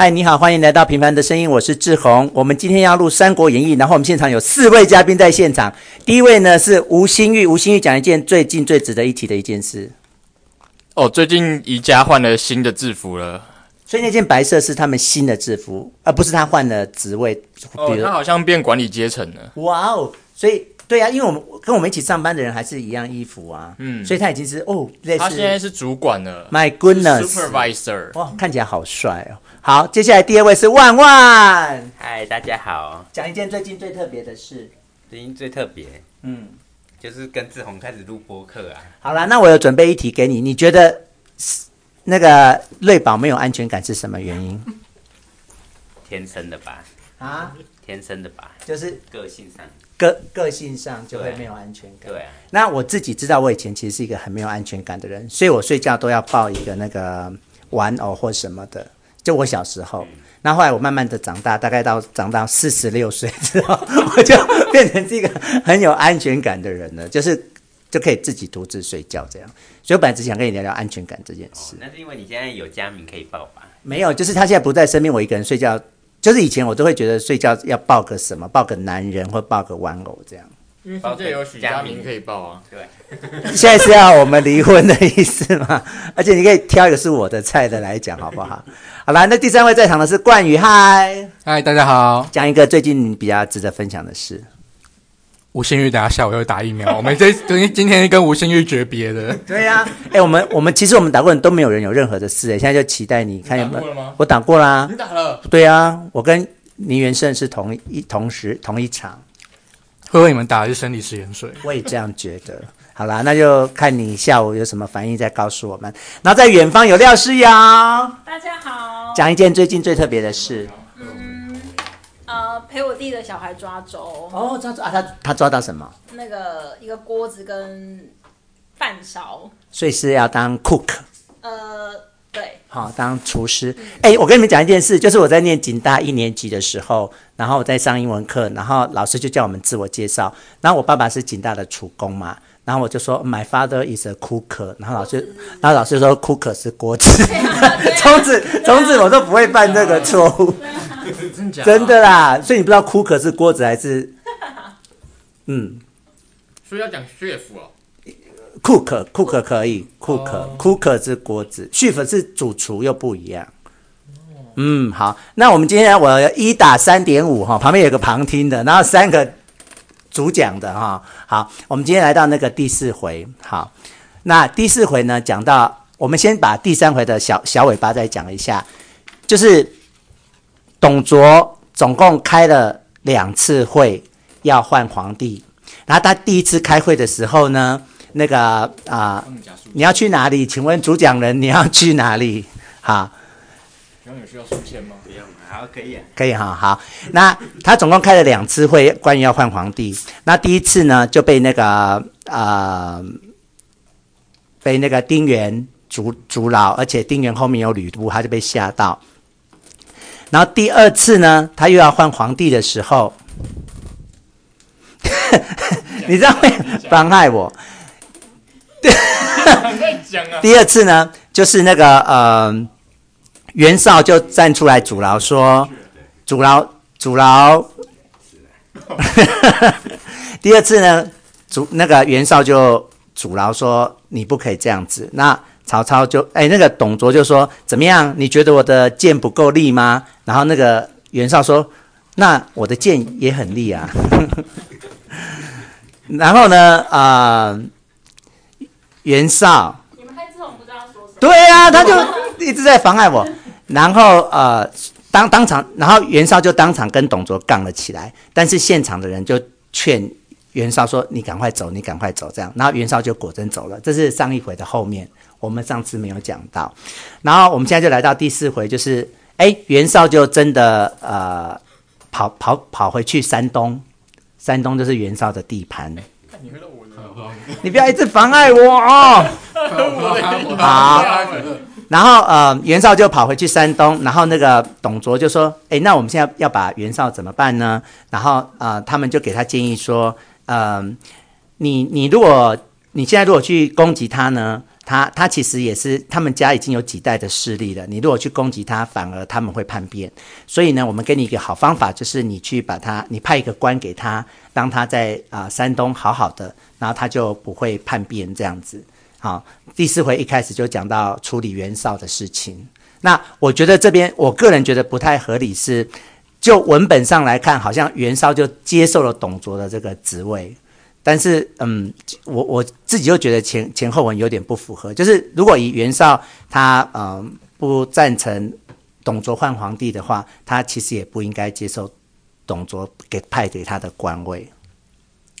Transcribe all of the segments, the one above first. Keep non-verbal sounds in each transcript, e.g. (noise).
嗨，你好，欢迎来到《平凡的声音》，我是志宏。我们今天要录《三国演义》，然后我们现场有四位嘉宾在现场。第一位呢是吴新玉，吴新玉讲一件最近最值得一提的一件事。哦，最近宜家换了新的制服了，所以那件白色是他们新的制服，而不是他换了职位。哦，他好像变管理阶层了。哇哦，所以对啊，因为我们跟我们一起上班的人还是一样衣服啊，嗯，所以他已经是哦，类似他现在是主管了。My goodness，supervisor，哇，看起来好帅哦。好，接下来第二位是万万。嗨，大家好。讲一件最近最特别的事。最近最特别，嗯，就是跟志宏开始录播客啊。好啦，那我有准备一题给你，你觉得那个瑞宝没有安全感是什么原因？(laughs) 天生的吧？啊？天生的吧？就是个性上，个个性上就会没有安全感。对啊。那我自己知道，我以前其实是一个很没有安全感的人，所以我睡觉都要抱一个那个玩偶或什么的。就我小时候，那后来我慢慢的长大，大概到长到四十六岁之后，(laughs) 我就变成这个很有安全感的人了，就是就可以自己独自睡觉这样。所以我本来只想跟你聊聊安全感这件事。那是因为你现在有家明可以抱吧？没有，就是他现在不在身边，我一个人睡觉。就是以前我都会觉得睡觉要抱个什么，抱个男人或抱个玩偶这样。因为这有许家明可以报啊，对。现在是要我们离婚的意思吗？(laughs) 而且你可以挑一个是我的菜的来讲，好不好？(laughs) 好啦，那第三位在场的是冠宇，嗨，嗨，大家好。讲一个最近比较值得分享的事。吴欣玉，等下下午要打疫苗，我们这 (laughs) 今今天跟吴欣玉诀别的。对呀、啊，哎、欸，我们我们其实我们打过人都没有人有任何的事，哎，现在就期待你看有没有。我打过啦。你打了？对啊，我跟倪元胜是同一同时同一场。会不会你们打的是生理食盐水？我也这样觉得。好啦，那就看你下午有什么反应再告诉我们。然后在远方有廖诗瑶，大家好。讲一件最近最特别的事。嗯，呃，陪我弟的小孩抓周。哦，抓周啊，他他抓到什么？那个一个锅子跟饭勺。所以是要当 cook。呃。对，好当厨师。哎、欸，我跟你们讲一件事，就是我在念警大一年级的时候，然后我在上英文课，然后老师就叫我们自我介绍。然后我爸爸是警大的厨工嘛，然后我就说 My father is a cooker。然后老师，然后老师说 cooker 是锅子。从此从此我都不会犯这个错误。真的啦，所以你不知道 cooker 是锅子还是？(laughs) 嗯，所以要讲。Cook cook 可以 cook cook 是锅子，chef 是主厨又不一样。嗯，好，那我们今天我一打三点五哈，旁边有个旁听的，然后三个主讲的哈。好，我们今天来到那个第四回，好，那第四回呢讲到，我们先把第三回的小小尾巴再讲一下，就是董卓总共开了两次会要换皇帝，然后他第一次开会的时候呢。那个啊、呃，你要去哪里？请问主讲人，你要去哪里？(laughs) 好，有需要书签吗？不用，好，可以，可以哈。好，那他总共开了两次会，关于要换皇帝。那第一次呢，就被那个啊、呃，被那个丁原阻阻挠，而且丁原后面有吕布，他就被吓到。然后第二次呢，他又要换皇帝的时候，(laughs) 你知道会妨碍我。对，(laughs) 第二次呢，就是那个呃，袁绍就站出来阻挠，说阻挠阻挠。(laughs) 第二次呢，阻那个袁绍就阻挠说你不可以这样子。那曹操就哎，那个董卓就说怎么样？你觉得我的剑不够利吗？然后那个袁绍说，那我的剑也很利啊。(laughs) 然后呢，啊、袁绍，你们开之后不知道说什么？对、啊，他就一直在妨碍我。然后呃，当当场，然后袁绍就当场跟董卓杠了起来。但是现场的人就劝袁绍说：“你赶快走，你赶快走。”这样，然后袁绍就果真走了。这是上一回的后面，我们上次没有讲到。然后我们现在就来到第四回，就是哎，袁绍就真的呃跑跑跑回去山东，山东就是袁绍的地盘。你 (laughs) 不要一直妨碍我哦！好，然后呃，袁绍就跑回去山东，然后那个董卓就说：“哎，那我们现在要把袁绍怎么办呢？”然后呃，他们就给他建议说：“呃，你你如果你现在如果去攻击他呢，他他其实也是他们家已经有几代的势力了。你如果去攻击他，反而他们会叛变。所以呢，我们给你一个好方法，就是你去把他，你派一个官给他，让他在啊、山东好好的，然后他就不会叛变这样子。好，第四回一开始就讲到处理袁绍的事情。那我觉得这边我个人觉得不太合理是，就文本上来看，好像袁绍就接受了董卓的这个职位。但是，嗯，我我自己就觉得前前后文有点不符合。就是如果以袁绍他嗯不赞成董卓换皇帝的话，他其实也不应该接受董卓给派给他的官位。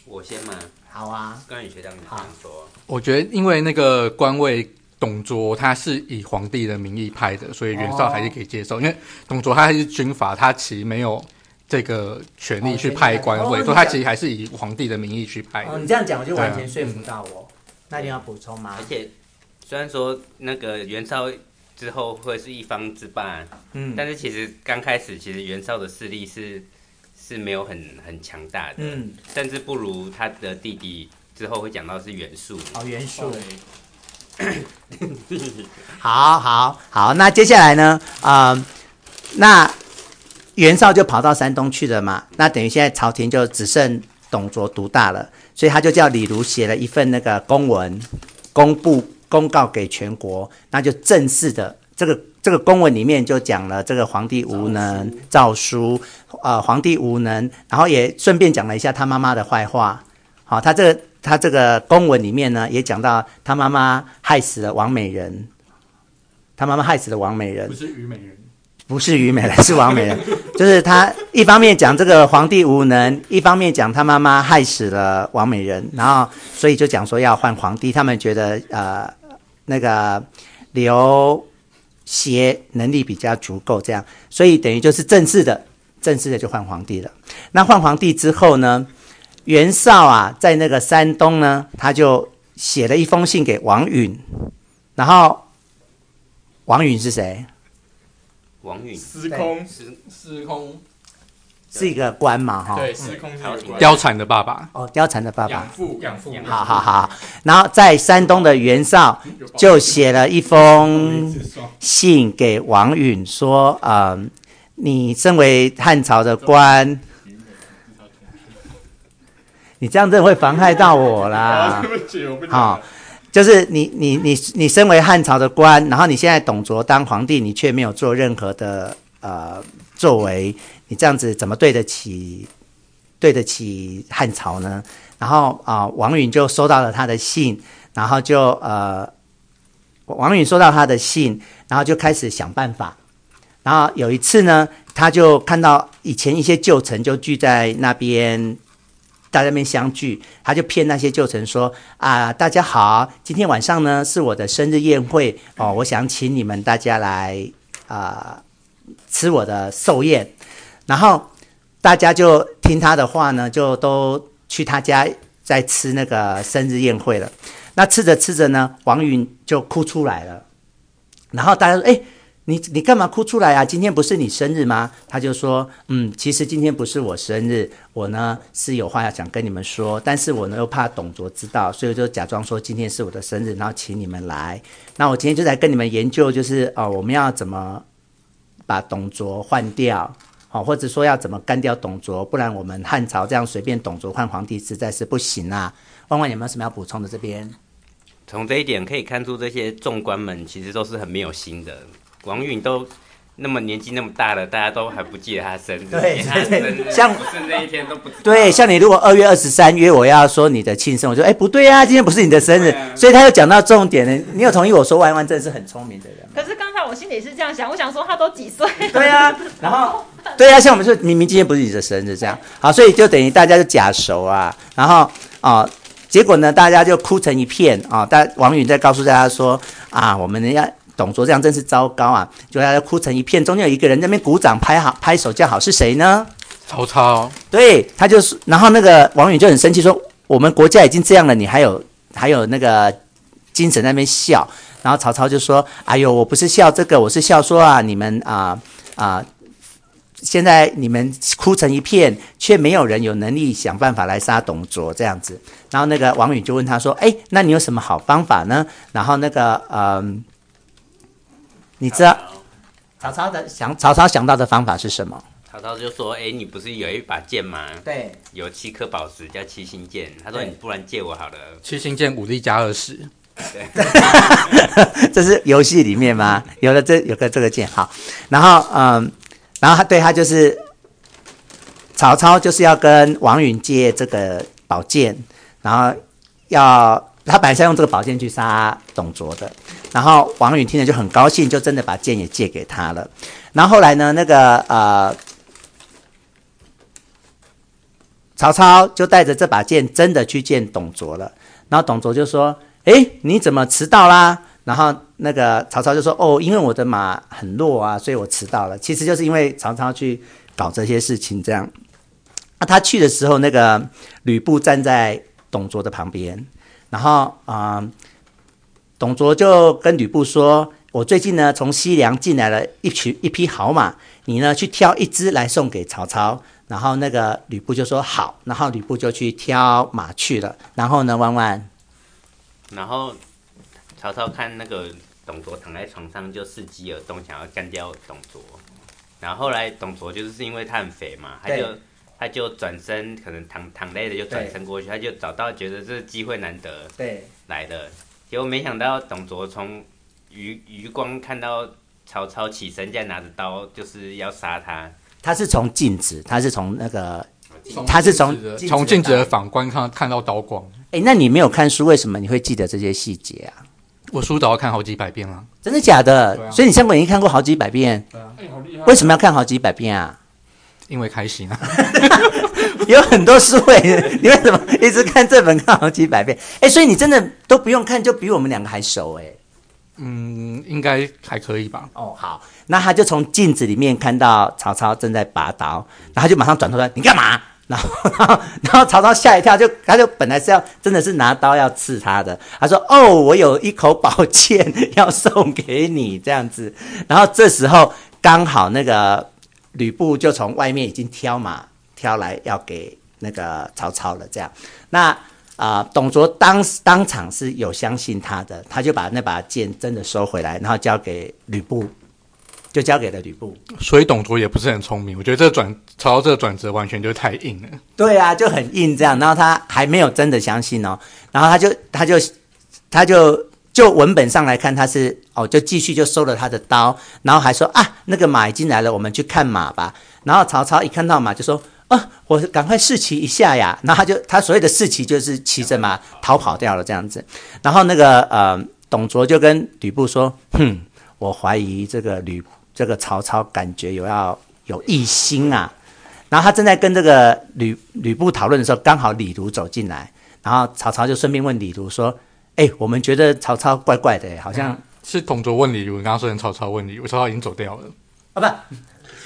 我先嘛？好啊，关羽学长你这样说。我觉得因为那个官位董卓他是以皇帝的名义派的，所以袁绍还是可以接受。哦、因为董卓他还是军阀，他其实没有。这个权力去派官位，说、哦、他其实还是以皇帝的名义去派。哦，你这样讲我就完全说服到我。啊、那你要补充吗？而且虽然说那个袁绍之后会是一方之霸，嗯，但是其实刚开始其实袁绍的势力是是没有很很强大的，嗯，甚至不如他的弟弟。之后会讲到是袁术。哦，袁术。(coughs) 好好好，那接下来呢？啊、呃，那。袁绍就跑到山东去了嘛，那等于现在朝廷就只剩董卓独大了，所以他就叫李儒写了一份那个公文，公布公告给全国，那就正式的这个这个公文里面就讲了这个皇帝无能，诏书，呃，皇帝无能，然后也顺便讲了一下他妈妈的坏话。好，他这个他这个公文里面呢，也讲到他妈妈害死了王美人，他妈妈害死了王美人，不是虞美人。不是虞美人，是王美人。(laughs) 就是他一方面讲这个皇帝无能，一方面讲他妈妈害死了王美人，然后所以就讲说要换皇帝。他们觉得呃那个刘协能力比较足够，这样，所以等于就是正式的正式的就换皇帝了。那换皇帝之后呢，袁绍啊在那个山东呢，他就写了一封信给王允，然后王允是谁？王允，司空，司司空。是一个官嘛？哈，对，司空是貂蝉的爸爸。哦，貂蝉的爸爸。养父，养父。好好好，然后在山东的袁绍就写了一封信给王允，说：“嗯、呃，你身为汉朝的官，你这样真的会妨害到我啦。(laughs) ”好。就是你你你你身为汉朝的官，然后你现在董卓当皇帝，你却没有做任何的呃作为，你这样子怎么对得起对得起汉朝呢？然后啊、王允就收到了他的信，然后就呃，王允收到他的信，然后就开始想办法。然后有一次呢，他就看到以前一些旧臣就聚在那边。大家那边相聚，他就骗那些旧臣说：“啊，大家好，今天晚上呢是我的生日宴会哦，我想请你们大家来啊、吃我的寿宴。”然后大家就听他的话呢，就都去他家在吃那个生日宴会了。那吃着吃着呢，王允就哭出来了。然后大家说：“哎。”你你干嘛哭出来啊？今天不是你生日吗？他就说，嗯，其实今天不是我生日，我呢是有话要想跟你们说，但是我呢又怕董卓知道，所以就假装说今天是我的生日，然后请你们来。那我今天就在跟你们研究，就是哦，我们要怎么把董卓换掉，好，或者说要怎么干掉董卓，不然我们汉朝这样随便董卓换皇帝实在是不行啊。万万有没有什么要补充的？这边从这一点可以看出，这些众官们其实都是很没有心的。王允都那么年纪那么大了，大家都还不记得他生日。对像不是那一天都不知道。对，像你如果二月二十三约我要说你的庆生，我说哎不对啊，今天不是你的生日，啊、所以他又讲到重点了。你有同意我说万万真的是很聪明的人？可是刚才我心里是这样想，我想说他都几岁？对啊，然后对啊，像我们说明明今天不是你的生日这样，好，所以就等于大家就假熟啊，然后啊、哦，结果呢大家就哭成一片啊，但、哦、王允在告诉大家说啊，我们要。董卓这样真是糟糕啊！就大家哭成一片，中间有一个人在那边鼓掌拍好拍手叫好，是谁呢？曹操。对，他就是，然后那个王允就很生气说：“我们国家已经这样了，你还有还有那个精神在那边笑？”然后曹操就说：“哎呦，我不是笑这个，我是笑说啊，你们啊啊现在你们哭成一片，却没有人有能力想办法来杀董卓这样子。然后那个王允就问他说：“哎，那你有什么好方法呢？”然后那个嗯，你知道曹操的想曹操想到的方法是什么？曹操就说：“哎，你不是有一把剑吗？对，有七颗宝石叫七星剑。他说你不然借我好了。七星剑武力加二十。对，(laughs) 这是游戏里面吗？有了这有个这个剑好，然后嗯，然后他对他就是曹操就是要跟王允借这个宝剑，然后要他本来是要用这个宝剑去杀董卓的，然后王允听了就很高兴，就真的把剑也借给他了。然后后来呢，那个呃。”曹操就带着这把剑真的去见董卓了，然后董卓就说：“哎，你怎么迟到啦？”然后那个曹操就说：“哦，因为我的马很弱啊，所以我迟到了。”其实就是因为曹操去搞这些事情，这样。那他去的时候，那个吕布站在董卓的旁边，然后啊、呃，董卓就跟吕布说：“我最近呢，从西凉进来了一群一匹好马，你呢去挑一只来送给曹操。”然后那个吕布就说好，然后吕布就去挑马去了。然后呢，弯弯，然后曹操看那个董卓躺在床上，就伺机而动，想要干掉董卓。然后后来董卓就是因为他很肥嘛，他就对他就转身，可能躺躺累了就转身过去，他就找到觉得这机会难得，对，来的。结果没想到董卓从余余光看到曹操起身，竟然拿着刀就是要杀他。他是从镜子，他是从那个，他是从从镜子的反观看看到刀光。哎，那你没有看书，为什么你会记得这些细节啊？我书早要看好几百遍了。真的假的？啊、所以你三国已经看过好几百遍。对啊。为什么要看好几百遍啊？因为开心啊。(laughs) 有很多书诶，你为什么一直看这本看好几百遍？哎，所以你真的都不用看，就比我们两个还熟诶。嗯，应该还可以吧。哦，好，那他就从镜子里面看到曹操正在拔刀，然后他就马上转头说：“你干嘛？”然后，然后，然后曹操吓一跳，就他就本来是要真的是拿刀要刺他的，他说：“哦，我有一口宝剑 (laughs) 要送给你，这样子。”然后这时候刚好那个吕布就从外面已经挑马挑来要给那个曹操了，这样那。啊、呃，董卓当当场是有相信他的，他就把那把剑真的收回来，然后交给吕布，就交给了吕布。所以董卓也不是很聪明，我觉得这个转曹操这个转折完全就太硬了。对啊，就很硬这样。然后他还没有真的相信哦，然后他就他就他就就文本上来看，他是哦，就继续就收了他的刀，然后还说啊，那个马已经来了，我们去看马吧。然后曹操一看到马就说。啊！我赶快试骑一下呀！然后他就他所谓的试骑就是骑着马逃跑掉了这样子。然后那个呃，董卓就跟吕布说：“哼，我怀疑这个吕这个曹操感觉有要有异心啊。”然后他正在跟这个吕吕布讨论的时候，刚好李儒走进来，然后曹操就顺便问李儒说：“哎，我们觉得曹操怪怪的，好像、嗯、是董卓问李儒，你刚刚说成曹操问李儒，曹操已经走掉了啊？不。”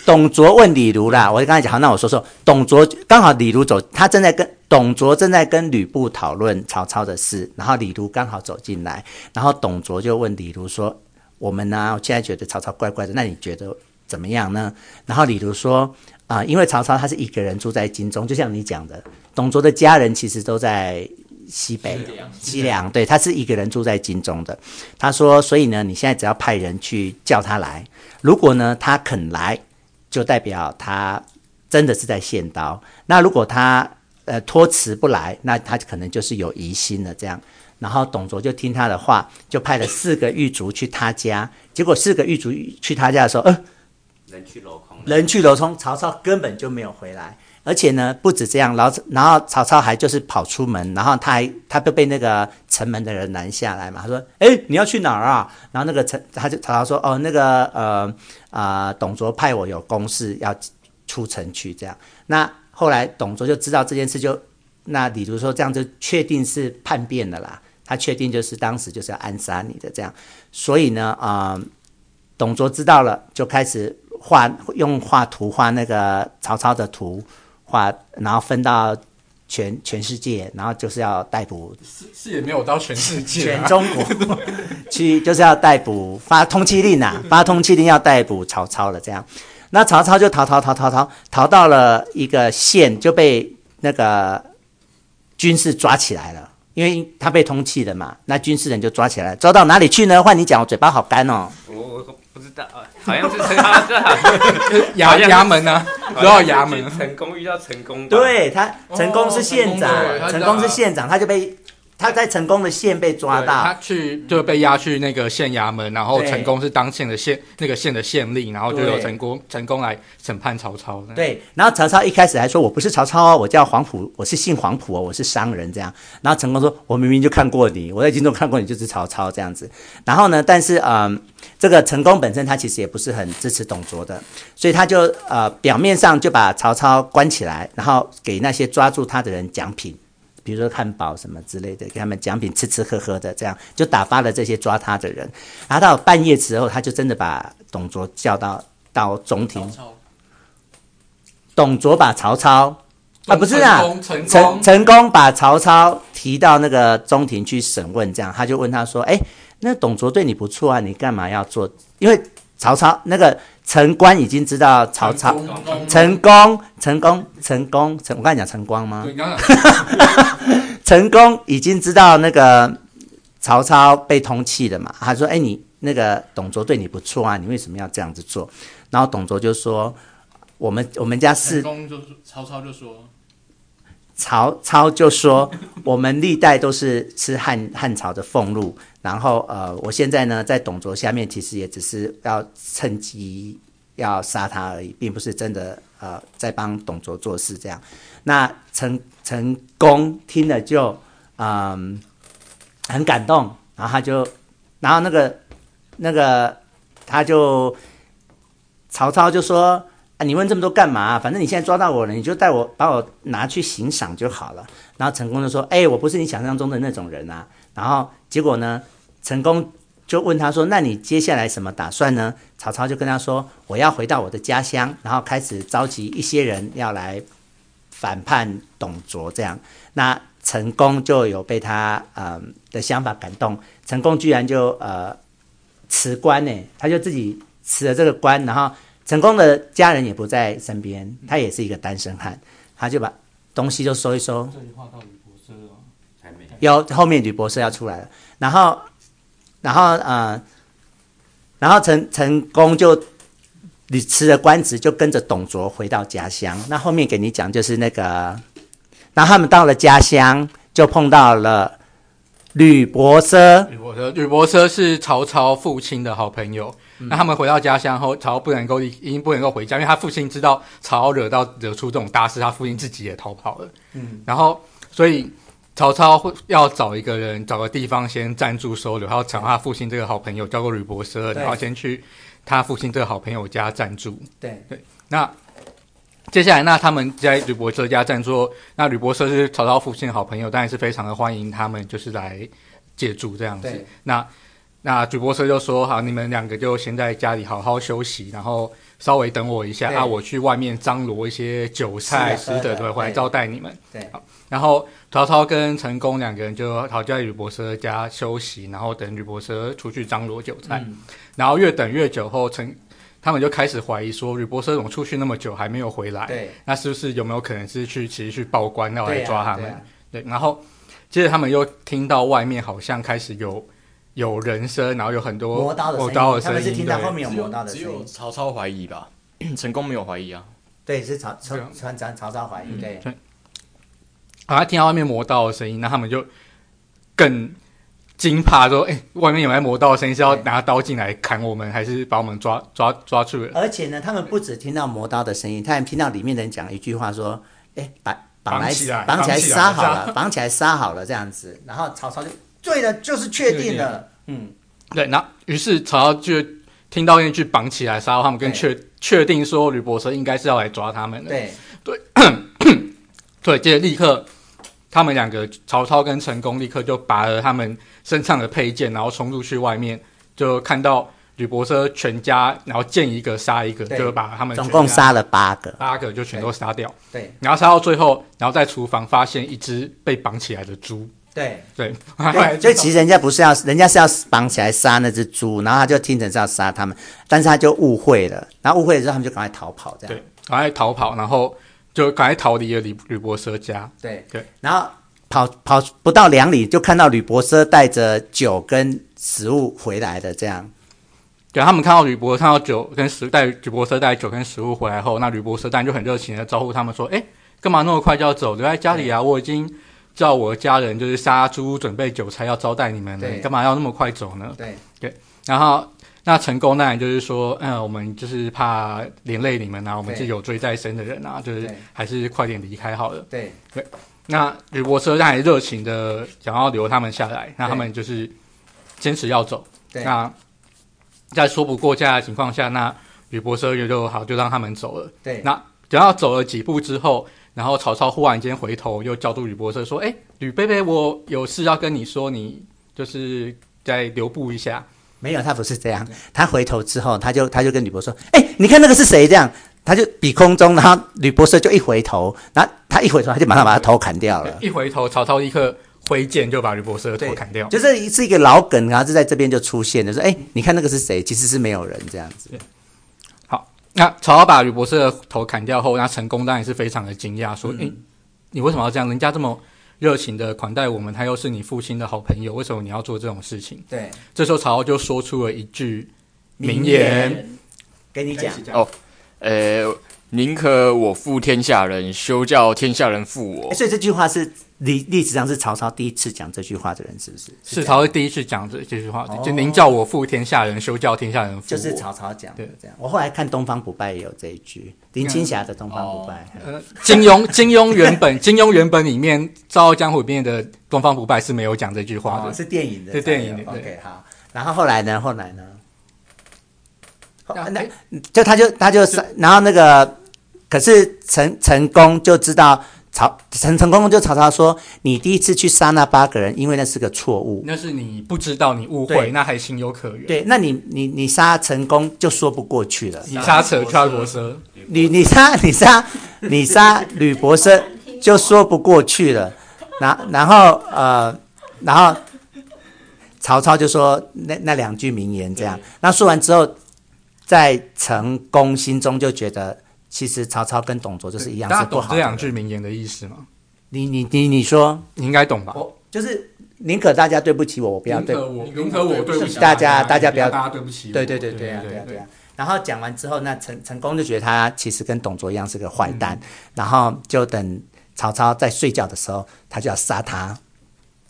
董卓问李儒啦，我就刚才讲好，那我说说，董卓刚好李儒走，他正在跟董卓正在跟吕布讨论曹操的事，然后李儒刚好走进来，然后董卓就问李儒说：“我们呢，我现在觉得曹操怪怪的，那你觉得怎么样呢？”然后李儒说：“啊、呃，因为曹操他是一个人住在京中，就像你讲的，董卓的家人其实都在西北西凉，对，他是一个人住在京中的。他说，所以呢，你现在只要派人去叫他来，如果呢他肯来。”就代表他真的是在献刀。那如果他呃托辞不来，那他可能就是有疑心了。这样，然后董卓就听他的话，就派了四个狱卒去他家。结果四个狱卒去他家的时候，呃，人去楼空，人去楼空，曹操根本就没有回来。而且呢，不止这样，然后然后曹操还就是跑出门，然后他还他就被那个城门的人拦下来嘛。他说：“哎，你要去哪儿啊？”然后那个城他就曹操说：“哦，那个呃啊、董卓派我有公事要出城去。”这样，那后来董卓就知道这件事就，那李儒说这样就确定是叛变了啦。他确定就是当时就是要暗杀你的这样，所以呢啊、呃，董卓知道了，就开始画用画图画那个曹操的图。画，然后分到全全世界，然后就是要逮捕，是是也没有到全世界，全中国 (laughs) 去就是要逮捕，发通缉令啊，发通缉令要逮捕曹操了这样。那曹操就逃逃逃逃逃逃到了一个县，就被那个军士抓起来了，因为他被通缉了嘛。那军事人就抓起来，抓到哪里去呢？换你讲，我嘴巴好干哦。不知道，好像是成啊，这 (laughs) 衙衙门啊，然后衙门。成功遇到成功，对他，成功是县长，成功是县长，他就被。他在成功的县被抓到，他去就被押去那个县衙门，然后成功是当县的县那个县的县令，然后就有成功成功来审判曹操。对，然后曹操一开始还说：“我不是曹操哦，我叫黄埔，我是姓黄埔哦，我是商人。”这样，然后成功说：“我明明就看过你，我在京中看过你，就是曹操这样子。”然后呢，但是嗯，这个成功本身他其实也不是很支持董卓的，所以他就呃表面上就把曹操关起来，然后给那些抓住他的人奖品。比如说汉堡什么之类的，给他们奖品吃吃喝喝的，这样就打发了这些抓他的人。然后到半夜之后，他就真的把董卓叫到到中庭。董卓把曹操啊，不是啊，成成成功把曹操提到那个中庭去审问，这样他就问他说：“哎，那董卓对你不错啊，你干嘛要做？因为曹操那个。”陈官已经知道曹操成功，成功，成功，成，我刚才讲陈光吗？成功 (laughs) 已经知道那个曹操被通缉了嘛？他说：“哎，你那个董卓对你不错啊，你为什么要这样子做？”然后董卓就说：“我们我们家是。”曹操就说。曹操就说：“我们历代都是吃汉汉朝的俸禄，然后呃，我现在呢在董卓下面，其实也只是要趁机要杀他而已，并不是真的呃在帮董卓做事这样。”那成成功听了就嗯很感动，然后他就，然后那个那个他就曹操就说。你问这么多干嘛？反正你现在抓到我了，你就带我把我拿去行赏就好了。然后成功就说：“哎，我不是你想象中的那种人啊。”然后结果呢，成功就问他说：“那你接下来什么打算呢？”曹操就跟他说：“我要回到我的家乡，然后开始召集一些人要来反叛董卓。”这样，那成功就有被他嗯、的想法感动，成功居然就呃辞官呢，他就自己辞了这个官，然后。成功的家人也不在身边，他也是一个单身汉，他就把东西就收一收。这里画到吕伯奢了，还没有，后面吕伯奢要出来了，然后，然后呃，然后成成功就你辞了官职，就跟着董卓回到家乡。那后面给你讲就是那个，然后他们到了家乡，就碰到了吕伯奢。吕伯奢，吕伯奢是曹操父亲的好朋友。那他们回到家乡后，曹操不能够已经不能够回家，因为他父亲知道曹操惹到惹出这种大事，他父亲自己也逃跑了。嗯，然后所以曹操会要找一个人，找个地方先暂住收留，然后找他父亲这个好朋友叫做吕伯奢，然后先去他父亲这个好朋友家暂住。对对，那接下来那他们在吕伯奢家暂住，那吕伯奢是曹操父亲的好朋友，当然是非常的欢迎他们，就是来借住这样子。那。那吕伯奢就说：“好，你们两个就先在家里好好休息，然后稍微等我一下，对啊，我去外面张罗一些酒菜、食的，对，回来招待你们。”对，好，然后曹操跟陈宫两个人就好在吕伯奢家休息，然后等吕伯奢出去张罗酒菜，嗯、然后越等越久后，成他们就开始怀疑说吕伯奢怎么出去那么久还没有回来？对，那是不是有没有可能是去其实去报官要来抓他们？对，啊对，啊、对，然后接着他们又听到外面好像开始有。有人声，然后有很多磨刀的声音，的声音他们是听到后面有磨刀的声音。只有曹操怀疑吧，成功没有怀疑啊。对，是曹曹曹曹操怀疑。对。好，他听到外面磨刀的声音，那他们就更惊怕，说：“哎，外面有来磨刀的声音，是要拿刀进来砍我们，还是把我们抓抓抓住了？”而且呢，他们不止听到磨刀的声音，他还听到里面的人讲一句话，说：“哎，把绑来绑起来杀好了，绑起来杀好了这样子。”然后曹操就。对的，就是确定了。嗯，对，那于是曹操就听到那句绑起来杀他们，跟确确定说吕伯奢应该是要来抓他们的。对对 (coughs) 对，接着立刻他们两个曹操跟成功立刻就拔了他们身上的佩剑，然后冲出去外面，就看到吕伯奢全家，然后见一个杀一个，就把他们总共杀了八个，八个就全都杀掉。对，然后杀到最后，然后在厨房发现一只被绑起来的猪。对对，就 (laughs) 其实人家不是要，人家是要绑起来杀那只猪，然后他就听成是要杀他们，但是他就误会了，然后误会了之后，他们就赶快逃跑，这样。对，赶快逃跑，然后就赶快逃离了吕吕伯奢家。对对，然后跑跑不到两里，就看到吕伯奢带着酒跟食物回来的，这样。对，他们看到吕伯看到酒跟食带吕伯奢带酒跟食物回来后，那吕伯奢当然就很热情的招呼他们说：“哎，干嘛那么快就要走？留在家里啊！我已经叫我的家人就是杀猪，准备酒菜要招待你们了。你干嘛要那么快走呢？”对对，然后那成功当然就是说：“嗯，我们就是怕连累你们啊，我们是有罪在身的人啊，就是还是快点离开好了。”对对，那吕伯奢当然热情的想要留他们下来，那他们就是坚持要走。对，那。在说不过价的情况下，那吕伯奢也就好，就让他们走了。对，那等到走了几步之后，然后曹操忽然间回头，又叫住吕伯奢说：“哎，吕伯伯，我有事要跟你说，你就是再留步一下。”没有，他不是这样。他回头之后，他就他就跟吕伯说：“哎，你看那个是谁？”这样，他就比空中，然后吕伯奢就一回头，然后他一回头，他就马上把他头砍掉了。一回头，曹操立刻。挥剑就把吕伯奢的头砍掉，就是是一个老梗，然后就在这边就出现了，说：“哎，你看那个是谁？其实是没有人这样子。”好，那曹操把吕伯奢的头砍掉后，那成功当然是非常的惊讶，说：“哎、嗯，你为什么要这样？人家这么热情的款待我们，他又是你父亲的好朋友，为什么你要做这种事情？”对，这时候曹操就说出了一句名言，名言给你讲。哦，呃，宁可我负天下人，休叫天下人负我。所以这句话是。历历史上是曹操第一次讲这句话的人，是不是？是，是曹操第一次讲这这句话，就您叫我负天下人，休叫天下人负我。就是曹操讲的，对，这样。我后来看《东方不败》也有这一句，林青霞的《东方不败》。呃，(laughs) 金庸，金庸原本，(laughs) 金庸原本里面《笑傲江湖》里面的《东方不败》是没有讲这句话的，是电影的，是电影的。OK，好。然后后来呢？后来呢？那就他就他就然后那个，可是成成功就知道。曹陈成功就曹操说：“你第一次去杀那八个人，因为那是个错误。那是你不知道，你误会，那还情有可原。对，那你你你杀成功就说不过去了。你杀扯川伯奢，你你杀你杀你杀吕伯奢就说不过去了。然然后呃，然后曹操就说那那两句名言这样。那说完之后，在成功心中就觉得。”其实曹操跟董卓就是一样，是不好。这两句名言的意思吗？你你你你说，你应该懂吧？我就是宁可大家对不起我，我不要对我，宁可我对不起大家，大家不要大家对不起。对对对对啊对啊对啊。然后讲完之后，那成成功就觉得他其实跟董卓一样是个坏蛋，然后就等曹操在睡觉的时候，他就要杀他。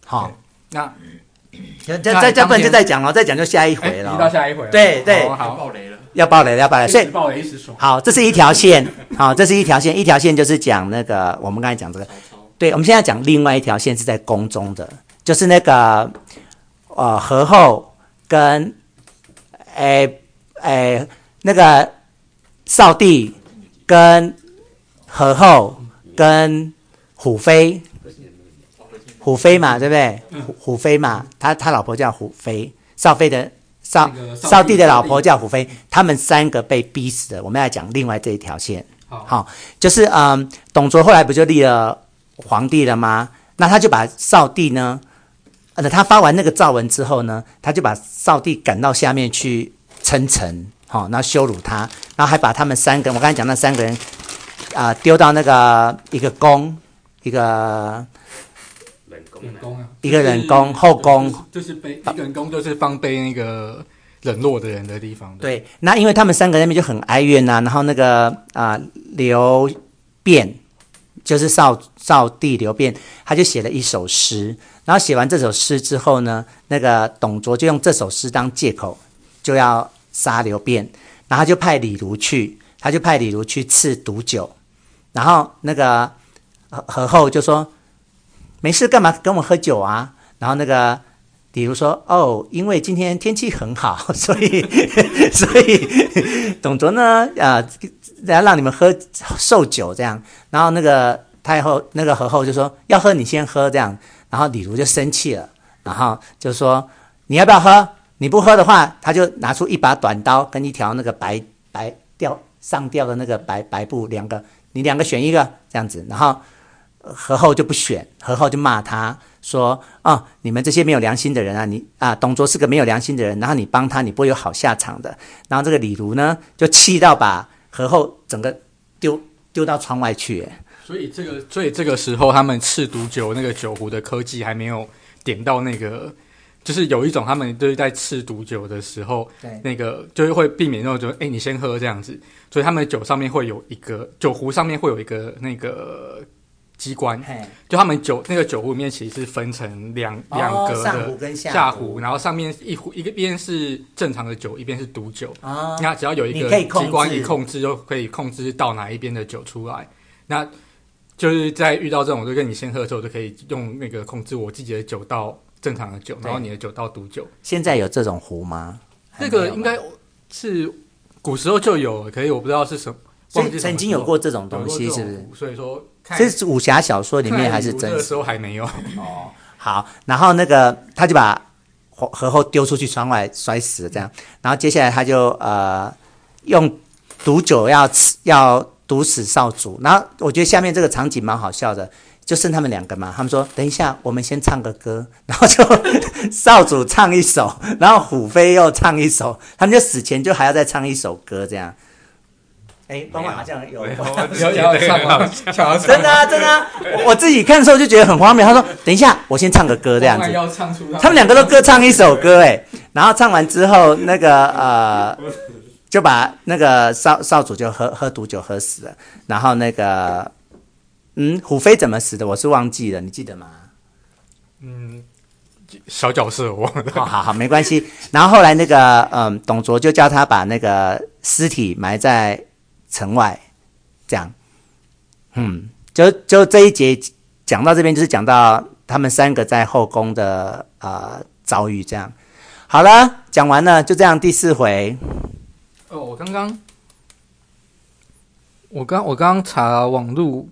好，那 (coughs) 再再再不然就再讲了，再讲就下一回了。到下一回。对对，好，爆雷了。要爆雷，要爆雷，所以好，这是一条线，好，这是一条线，一条线就是讲那个我们刚才讲这个，对，我们现在讲另外一条线是在宫中的，就是那个呃何后跟诶诶那个少帝跟何后跟虎飞，虎飞嘛，对不对？虎虎飞嘛，他他老婆叫虎飞，少飞的。少少帝的老婆叫虎飞，他们三个被逼死的。我们要讲另外这一条线，好，好，就是嗯，董卓后来不就立了皇帝了吗？那他就把少帝呢，呃，他发完那个诏文之后呢，他就把少帝赶到下面去称臣，好，然后羞辱他，然后还把他们三个，我刚才讲那三个人啊，呃，丢到那个一个宫，一个。冷宫啊，一个人宫后宫，就是背一个人宫，就是放背那个冷落的人的地方。对，那因为他们三个人那边就很哀怨呐、啊，然后那个啊刘辩，就是少少帝刘辩，他就写了一首诗，然后写完这首诗之后呢，那个董卓就用这首诗当借口，就要杀刘辩，然后就派李儒去，他就派李儒去赐毒酒，然后那个何何后就说。没事，干嘛跟我喝酒啊？然后那个，比如说，哦，因为今天天气很好，(laughs) 所以 (laughs) 所以董卓呢，呃，来让你们喝寿酒这样。然后那个太后，那个何后就说要喝，你先喝这样。然后李儒就生气了，然后就说你要不要喝？你不喝的话，他就拿出一把短刀跟一条那个白白吊上吊的那个白白布，两个你两个选一个这样子。然后。何后就不选，何后就骂他说：“哦，你们这些没有良心的人啊，你啊，董卓是个没有良心的人，然后你帮他，你不会有好下场的。”然后这个李儒呢，就气到把何后整个丢丢到窗外去。所以这个，所以这个时候，他们赤毒酒那个酒壶的科技还没有点到那个，就是有一种他们就是在赤毒酒的时候，对，那个就是会避免那种，就哎，你先喝这样子。所以他们的酒上面会有一个酒壶，上面会有一个那个机关，就他们酒那个酒壶里面其实是分成两两格的上壶跟下壶，然后上面一壶一个边是正常的酒，一边是毒酒。啊，那只要有一个机关一控制，就可以控制到哪一边的酒出来。那就是在遇到这种，就跟你先喝的时候，就可以用那个控制我自己的酒倒正常的酒，然后你的酒倒毒酒。现在有这种壶吗？那个应该是古时候就有，可以我不知道是什么。所以曾经有过这种东西，是不是？所以说，这是武侠小说里面还是真实？那时候还没有哦。好，然后那个他就把何何后丢出去窗外摔死了，这样。然后接下来他就呃用毒酒要吃要。毒死少主，然后我觉得下面这个场景蛮好笑的，就剩他们两个嘛。他们说：“等一下，我们先唱个歌。(laughs) ”然后就少主唱一首，然后虎飞又唱一首，他们就死前就还要再唱一首歌，这样。哎，帮忙好像有有 (laughs) 有唱真的啊真的啊！我自己看的时候就觉得很荒谬。他说：“等一下，我先唱个歌，这样子。”他们两个都各唱一首歌，哎，然后唱完之后，那个呃。就把那个少少主就喝喝毒酒喝死了，然后那个嗯，虎飞怎么死的？我是忘记了，你记得吗？嗯，小角色我忘了。好好好，没关系。然后后来那个嗯，董卓就叫他把那个尸体埋在城外，这样。嗯，就就这一节讲到这边，就是讲到他们三个在后宫的呃遭遇，这样。好了，讲完了，就这样。第四回。哦，我刚刚，我刚我刚刚查网路，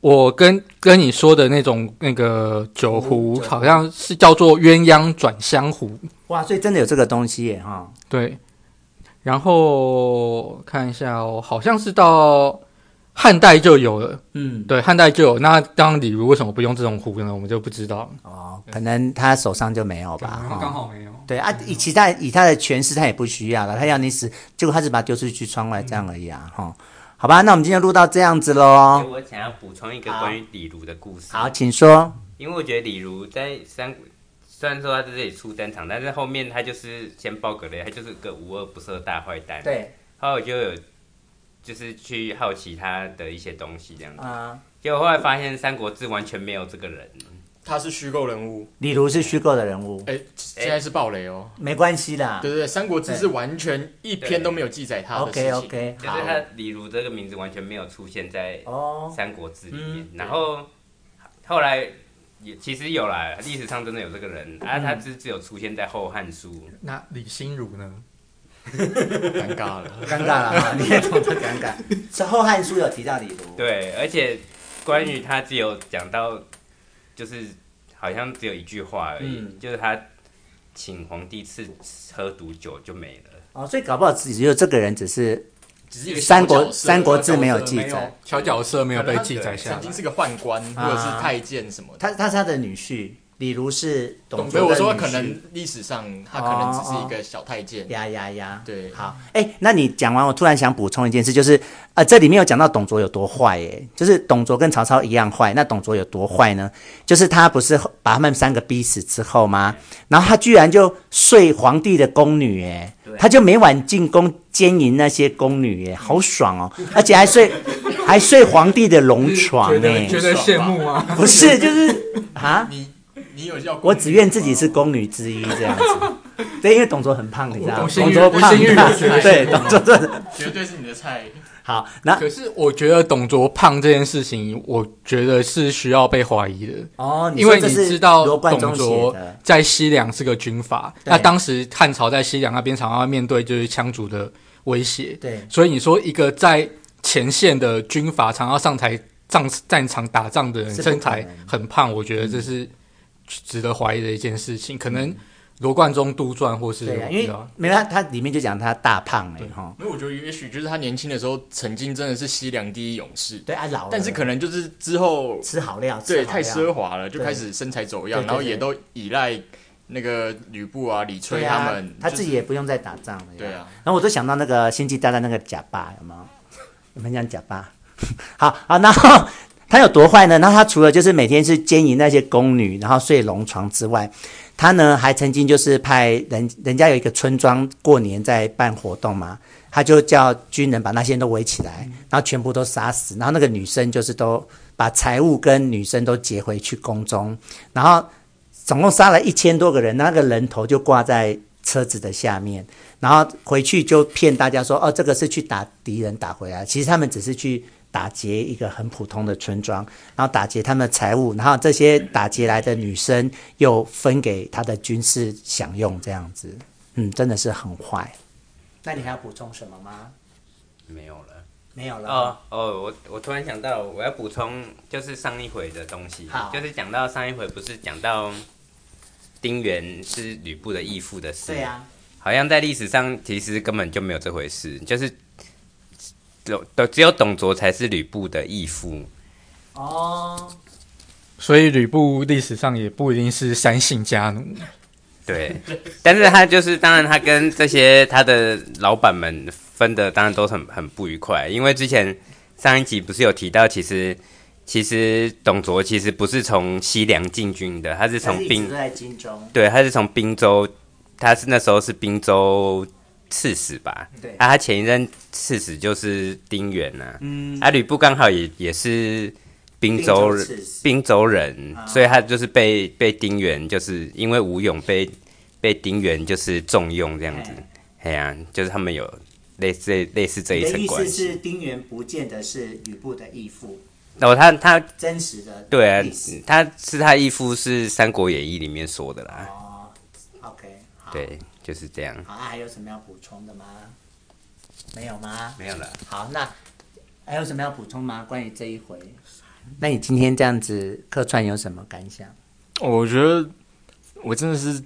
我跟跟你说的那种那个酒壶，好像是叫做鸳鸯转香壶。哇，所以真的有这个东西耶！哈，对。然后看一下哦，好像是到汉代就有了。嗯，对，汉代就有。那当李儒为什么不用这种壶呢？我们就不知道。哦，可能他手上就没有吧？刚好没有。对啊，以其他以他的权势，他也不需要了。他要你死，结果他只把他丢出去窗外这样而已啊！哈、嗯，好吧，那我们今天录到这样子喽。我想要补充一个关于李儒的故事。好，请说。因为我觉得李儒在三国，虽然说他在这里出登场，但是后面他就是先爆个雷，他就是个无恶不赦的大坏蛋。对。后来我就有就是去好奇他的一些东西这样子，啊、结果后来发现《三国志》完全没有这个人。他是虚构人物，李儒是虚构的人物。哎，现在是暴雷哦，没关系的。对对对，《三国志》是完全一篇都没有记载他的事情。OK OK，就是他李儒这个名字完全没有出现在《三国志》里面。然后后来也其实有啦，历史上真的有这个人，啊，他只只有出现在《后汉书》。那李心如呢？(laughs) 尴尬了，尴尬了啊！(laughs) 你也懂得尴尬。是《后汉书》有提到李儒。对，而且关于他只有讲到。就是好像只有一句话而已，嗯、就是他请皇帝赐喝毒酒就没了。哦，所以搞不好只有这个人只是三国《三国志》没有记载，小角色没有被记载下来，曾经是个宦官或者是太监什么的。他他是他的女婿。李儒是董卓我说可能历史上他可能只是一个小太监。呀呀呀！对，好，哎，那你讲完，我突然想补充一件事，就是呃，这里面有讲到董卓有多坏，哎，就是董卓跟曹操一样坏。那董卓有多坏呢？就是他不是把他们三个逼死之后吗？然后他居然就睡皇帝的宫女，哎，他就每晚进宫奸淫那些宫女，哎，好爽哦，而且还睡还睡皇帝的龙床，哎，觉得羡慕吗？不是，就是啊。你有叫我只愿自己是宫女之一这样子，对，因为董卓很胖，你知道吗？董卓胖，对，董卓真的 (laughs) 绝对是你的菜。好，那可是我觉得董卓胖这件事情，我觉得是需要被怀疑的。哦，因为你知道董卓在西凉是个军阀，那当时汉朝在西凉那边常常面对就是羌族的威胁，对，所以你说一个在前线的军阀常常上台战战场打仗的人身材很胖，我觉得这是。值得怀疑的一件事情，可能罗贯中杜撰或是对啊，因为没有他，他里面就讲他大胖哎哈。因为我觉得也许就是他年轻的时候曾经真的是西凉第一勇士，对啊老，但是可能就是之后吃好料，对太奢华了，就开始身材走样，然后也都依赖那个吕布啊、李悝他们，他自己也不用再打仗了。对啊，然后我就想到那个星际大战那个贾巴有没有？我们讲贾巴，(laughs) 好好，然后。他有多坏呢？那他除了就是每天是奸淫那些宫女，然后睡龙床之外，他呢还曾经就是派人，人家有一个村庄过年在办活动嘛，他就叫军人把那些人都围起来，然后全部都杀死，然后那个女生就是都把财物跟女生都劫回去宫中，然后总共杀了一千多个人，那个人头就挂在车子的下面，然后回去就骗大家说，哦，这个是去打敌人打回来，其实他们只是去。打劫一个很普通的村庄，然后打劫他们的财物，然后这些打劫来的女生又分给他的军事享用，这样子，嗯，真的是很坏。那你还要补充什么吗？没有了，没有了。哦哦，我我突然想到，我要补充就是上一回的东西，就是讲到上一回不是讲到丁原是吕布的义父的事，对呀、啊，好像在历史上其实根本就没有这回事，就是。只只有董卓才是吕布的义父哦，所以吕布历史上也不一定是三姓家奴。对，但是他就是，当然他跟这些他的老板们分的当然都很很不愉快，因为之前上一集不是有提到，其实其实董卓其实不是从西凉进军的，他是从兵对，他是从滨州，他是那时候是滨州。刺史吧，对。啊，他前一任刺史就是丁原呐、啊，嗯，啊，吕布刚好也也是兵州兵州人，哦，所以他就是被被丁原就是因为吴勇被被丁原就是重用这样子，哎。呀、啊，就是他们有类似类似这一层关系。意思是丁原不见得是吕布的义父，哦，他他真实的对啊，他是他义父是《三国演义》里面说的啦。哦，OK，对。就是这样。好，啊，还有什么要补充的吗？没有吗？没有了。好，那还有什么要补充吗？关于这一回，那你今天这样子客串有什么感想？我觉得我真的是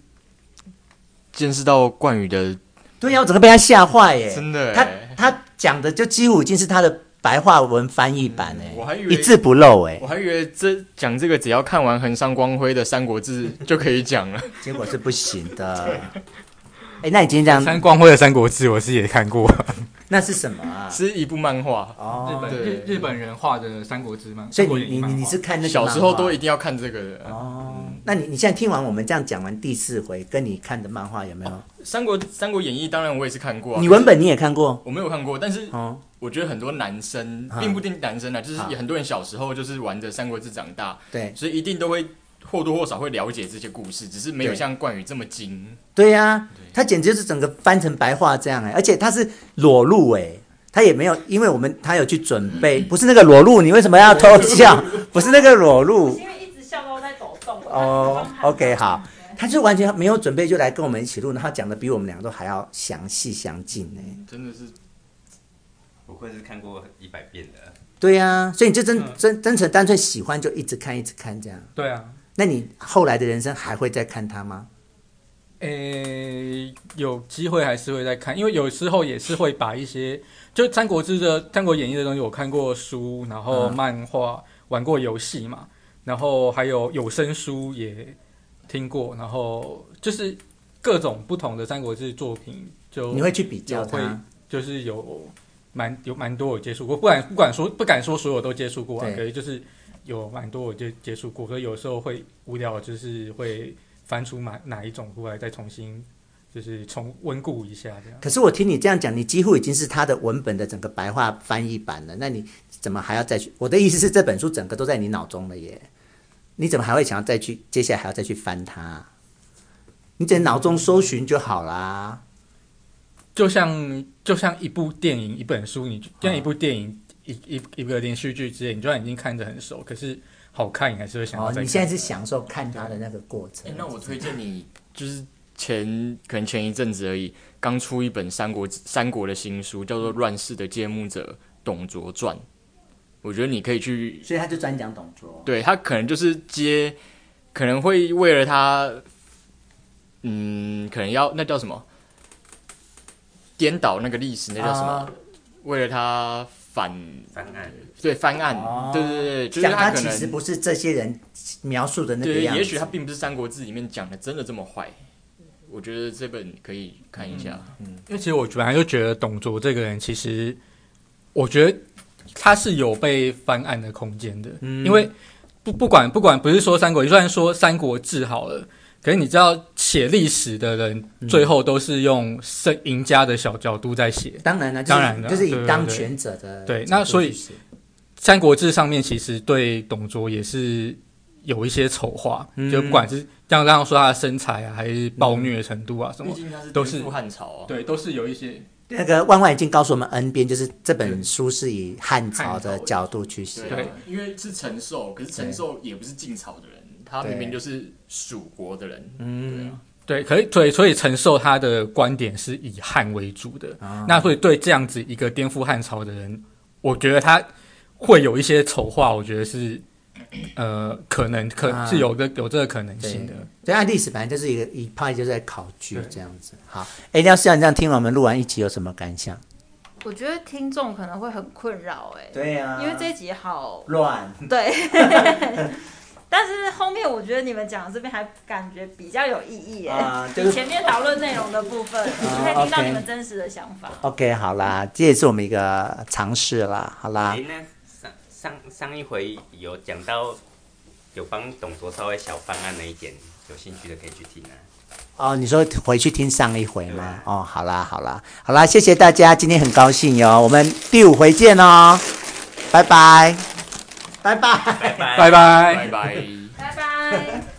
见识到冠宇的，对呀，我整个被他吓坏耶！真的，他他讲的就几乎已经是他的白话文翻译版哎，我还以为一字不漏哎，我还以为这讲这个只要看完横山光辉的《三国志》就可以讲了，结果是不行的。(laughs) 哎，那你今天这样，三光辉的《三国志》我是也看过，(laughs) 那是什么啊？是一部漫画哦，日本日日本人画的《三国志》吗？所以你你你是看那个小时候都一定要看这个的哦。那你你现在听完我们这样讲完第四回，跟你看的漫画有没有？《三国三国演义》当然我也是看过，你文本你也看过？我没有看过，但是我觉得很多男生并不一定男生啊，就是很多人小时候就是玩着《三国志》长大，对，所以一定都会。或多或少会了解这些故事，只是没有像关羽这么精。对呀、啊，他简直就是整个翻成白话这样哎，而且他是裸露哎，他也没有，因为我们他有去准备，不是那个裸露，你为什么要偷笑？不是那个裸露，因为一直笑都在抖动。哦、oh,，OK，好，他就完全没有准备就来跟我们一起录，然后讲的比我们两个都还要详细详尽呢。真的是，不愧是看过一百遍的。对呀、啊，所以你就真真真诚单纯喜欢，就一直看一直看这样。对啊。那你后来的人生还会再看他吗？诶、欸，有机会还是会再看，因为有时候也是会把一些就《三国志》的《三国演义》的东西，我看过书，然后漫画、嗯、玩过游戏嘛，然后还有有声书也听过，然后就是各种不同的《三国志》作品，就你会去比较会，就是有蛮有蛮多我接触过，不敢不敢说不敢说所有都接触过啊，可以就是。有蛮多我就接触过，所以有时候会无聊，就是会翻出哪哪一种出来，再重新就是重温故一下这样。可是我听你这样讲，你几乎已经是他的文本的整个白话翻译版了，那你怎么还要再去？我的意思是，这本书整个都在你脑中了耶，你怎么还会想要再去？接下来还要再去翻它？你在脑中搜寻就好啦。就像就像一部电影、一本书，你就像一部电影。一一一个连续剧之类，你就算已经看着很熟，可是好看，你还是会想要再看。哦，你现在是享受看他的那个过程。那我推荐你，就是前可能前一阵子而已，刚出一本三国三国的新书，叫做《乱世的揭幕者董卓传》。我觉得你可以去，所以他就专讲董卓。对，他可能就是接，可能会为了他。嗯，可能要那叫什么？颠倒那个历史，那叫什么？啊、为了他反翻案，对翻案，哦、对对对，就是他其实不是这些人描述的那个样子。对，也许他并不是《三国志》里面讲的真的这么坏。我觉得这本可以看一下，嗯，因为其实我本来就觉得董卓这个人，其实我觉得他是有被翻案的空间的，嗯，因为不不管不管不是说三国，就算说三国志好了，可是你知道写历史的人最后都是用胜赢家的小角度在写，当然了，当然了，就是以当权者的对，那所以三国志上面其实对董卓也是。有一些丑化，嗯、就不管是像刚刚说他的身材啊，还是暴虐程度啊，嗯、什么，都是汉朝啊，对，都是有一些。那个万万已经告诉我们 N 遍，就是这本书是以汉朝的角度去写，对，因为是陈寿，可是陈寿也不是晋朝的人，他明明就是蜀国的人，嗯，对，可以，对，所以陈寿他的观点是以汉为主的，啊、那所以对这样子一个颠覆汉朝的人，我觉得他会有一些丑化，我觉得是。呃，可能可是有个、啊、有这个可能性的。对，按历史反正就是一个一派就在考据这样子。对。好，哎，廖师长，你这样听了我们录完一集有什么感想？我觉得听众可能会很困扰，哎，对呀、啊，因为这一集好乱。对，(laughs) 但是后面我觉得你们讲的这边还感觉比较有意义，耶、啊，就是前面讨论内容的部分，就可以听到你们真实的想法。OK，好啦，这也是我们一个尝试啦，好啦。上上上一回有讲到有帮董卓稍微小方案那一点，有兴趣的可以去听啊。哦，你说回去听上一回吗？啊、哦，好啦好啦好啦，谢谢大家，今天很高兴哟，我们第五回见哦，拜拜，拜拜，拜拜，拜拜，拜拜。